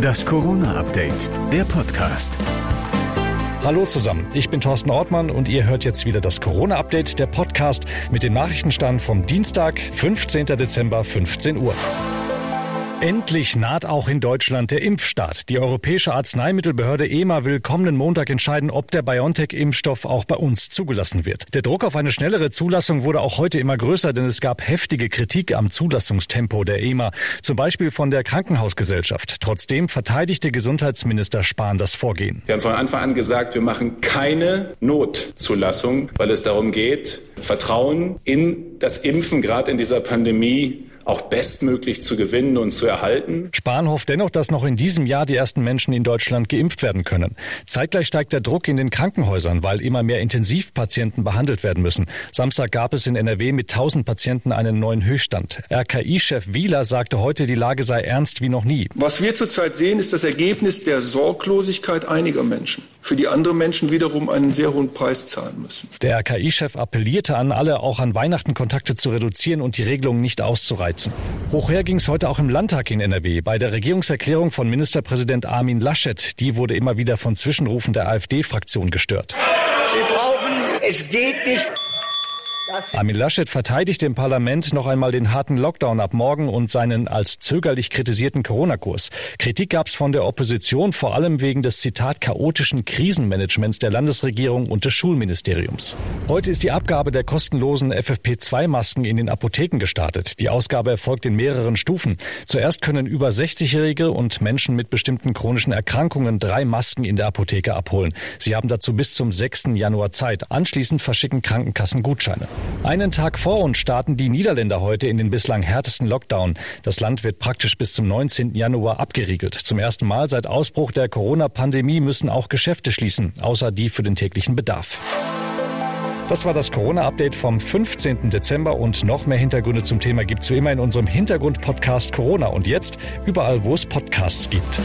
Das Corona-Update, der Podcast. Hallo zusammen, ich bin Thorsten Ortmann und ihr hört jetzt wieder das Corona-Update, der Podcast mit dem Nachrichtenstand vom Dienstag, 15. Dezember, 15 Uhr. Endlich naht auch in Deutschland der Impfstart. Die Europäische Arzneimittelbehörde EMA will kommenden Montag entscheiden, ob der BioNTech-Impfstoff auch bei uns zugelassen wird. Der Druck auf eine schnellere Zulassung wurde auch heute immer größer, denn es gab heftige Kritik am Zulassungstempo der EMA, zum Beispiel von der Krankenhausgesellschaft. Trotzdem verteidigte Gesundheitsminister Spahn das Vorgehen. Wir haben von Anfang an gesagt, wir machen keine Notzulassung, weil es darum geht, Vertrauen in das Impfen gerade in dieser Pandemie auch bestmöglich zu gewinnen und zu erhalten. Spahn hofft dennoch, dass noch in diesem Jahr die ersten Menschen in Deutschland geimpft werden können. Zeitgleich steigt der Druck in den Krankenhäusern, weil immer mehr Intensivpatienten behandelt werden müssen. Samstag gab es in NRW mit 1000 Patienten einen neuen Höchststand. RKI-Chef Wieler sagte heute, die Lage sei ernst wie noch nie. Was wir zurzeit sehen, ist das Ergebnis der Sorglosigkeit einiger Menschen, für die andere Menschen wiederum einen sehr hohen Preis zahlen müssen. Der RKI-Chef appellierte an alle, auch an Weihnachten Kontakte zu reduzieren und die Regelungen nicht auszureizen heizen. Hochher ging es heute auch im Landtag in NRW. Bei der Regierungserklärung von Ministerpräsident Armin Laschet, die wurde immer wieder von Zwischenrufen der AfD-Fraktion gestört. Sie brauchen, es geht nicht. Armin Laschet verteidigte im Parlament noch einmal den harten Lockdown ab morgen und seinen als zögerlich kritisierten Corona-Kurs. Kritik gab es von der Opposition, vor allem wegen des Zitat chaotischen Krisenmanagements der Landesregierung und des Schulministeriums. Heute ist die Abgabe der kostenlosen FFP2-Masken in den Apotheken gestartet. Die Ausgabe erfolgt in mehreren Stufen. Zuerst können über 60-Jährige und Menschen mit bestimmten chronischen Erkrankungen drei Masken in der Apotheke abholen. Sie haben dazu bis zum 6. Januar Zeit. Anschließend verschicken Krankenkassen Gutscheine. Einen Tag vor uns starten die Niederländer heute in den bislang härtesten Lockdown. Das Land wird praktisch bis zum 19. Januar abgeriegelt. Zum ersten Mal seit Ausbruch der Corona-Pandemie müssen auch Geschäfte schließen, außer die für den täglichen Bedarf. Das war das Corona-Update vom 15. Dezember und noch mehr Hintergründe zum Thema gibt es wie immer in unserem Hintergrund-Podcast Corona und jetzt überall, wo es Podcasts gibt.